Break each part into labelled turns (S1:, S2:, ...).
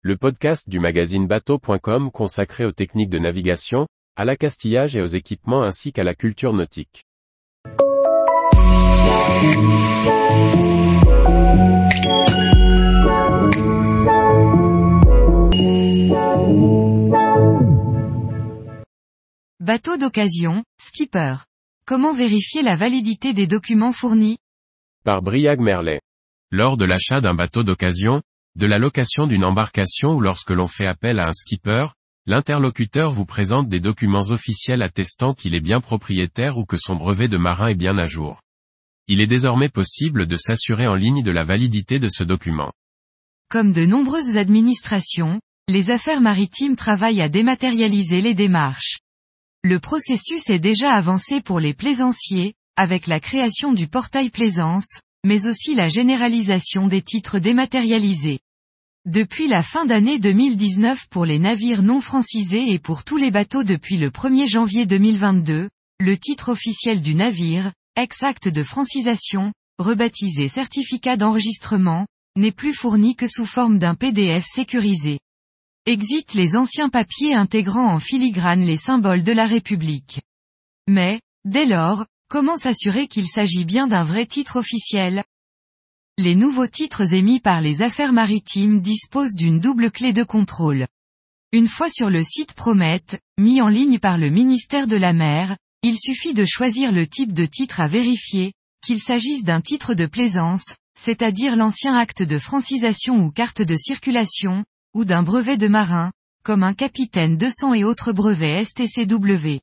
S1: le podcast du magazine bateau.com consacré aux techniques de navigation, à l'accastillage et aux équipements ainsi qu'à la culture nautique.
S2: Bateau d'occasion, skipper. Comment vérifier la validité des documents fournis?
S1: Par Briag Merlet. Lors de l'achat d'un bateau d'occasion, de la location d'une embarcation ou lorsque l'on fait appel à un skipper, l'interlocuteur vous présente des documents officiels attestant qu'il est bien propriétaire ou que son brevet de marin est bien à jour. Il est désormais possible de s'assurer en ligne de la validité de ce document.
S2: Comme de nombreuses administrations, les affaires maritimes travaillent à dématérialiser les démarches. Le processus est déjà avancé pour les plaisanciers, avec la création du portail plaisance, mais aussi la généralisation des titres dématérialisés. Depuis la fin d'année 2019 pour les navires non francisés et pour tous les bateaux depuis le 1er janvier 2022, le titre officiel du navire, ex-acte de francisation, rebaptisé certificat d'enregistrement, n'est plus fourni que sous forme d'un PDF sécurisé. Exit les anciens papiers intégrant en filigrane les symboles de la République. Mais, dès lors, comment s'assurer qu'il s'agit bien d'un vrai titre officiel? Les nouveaux titres émis par les affaires maritimes disposent d'une double clé de contrôle. Une fois sur le site Promet, mis en ligne par le ministère de la Mer, il suffit de choisir le type de titre à vérifier, qu'il s'agisse d'un titre de plaisance, c'est-à-dire l'ancien acte de francisation ou carte de circulation, ou d'un brevet de marin, comme un capitaine 200 et autres brevets STCW.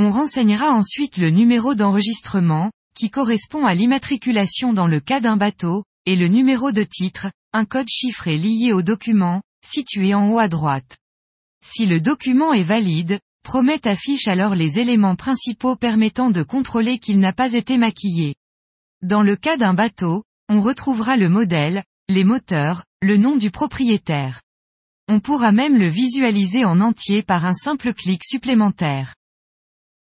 S2: On renseignera ensuite le numéro d'enregistrement, qui correspond à l'immatriculation dans le cas d'un bateau, et le numéro de titre, un code chiffré lié au document, situé en haut à droite. Si le document est valide, Promet affiche alors les éléments principaux permettant de contrôler qu'il n'a pas été maquillé. Dans le cas d'un bateau, on retrouvera le modèle, les moteurs, le nom du propriétaire. On pourra même le visualiser en entier par un simple clic supplémentaire.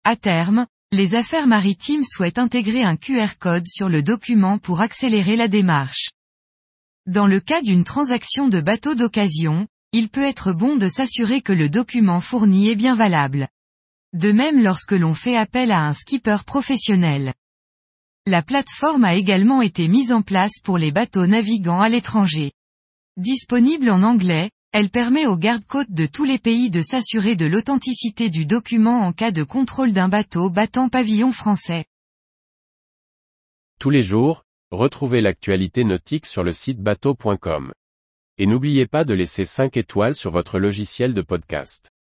S2: À terme, les affaires maritimes souhaitent intégrer un QR code sur le document pour accélérer la démarche. Dans le cas d'une transaction de bateau d'occasion, il peut être bon de s'assurer que le document fourni est bien valable. De même lorsque l'on fait appel à un skipper professionnel. La plateforme a également été mise en place pour les bateaux navigants à l'étranger. Disponible en anglais, elle permet aux gardes-côtes de tous les pays de s'assurer de l'authenticité du document en cas de contrôle d'un bateau battant pavillon français.
S1: Tous les jours, retrouvez l'actualité nautique sur le site bateau.com. Et n'oubliez pas de laisser 5 étoiles sur votre logiciel de podcast.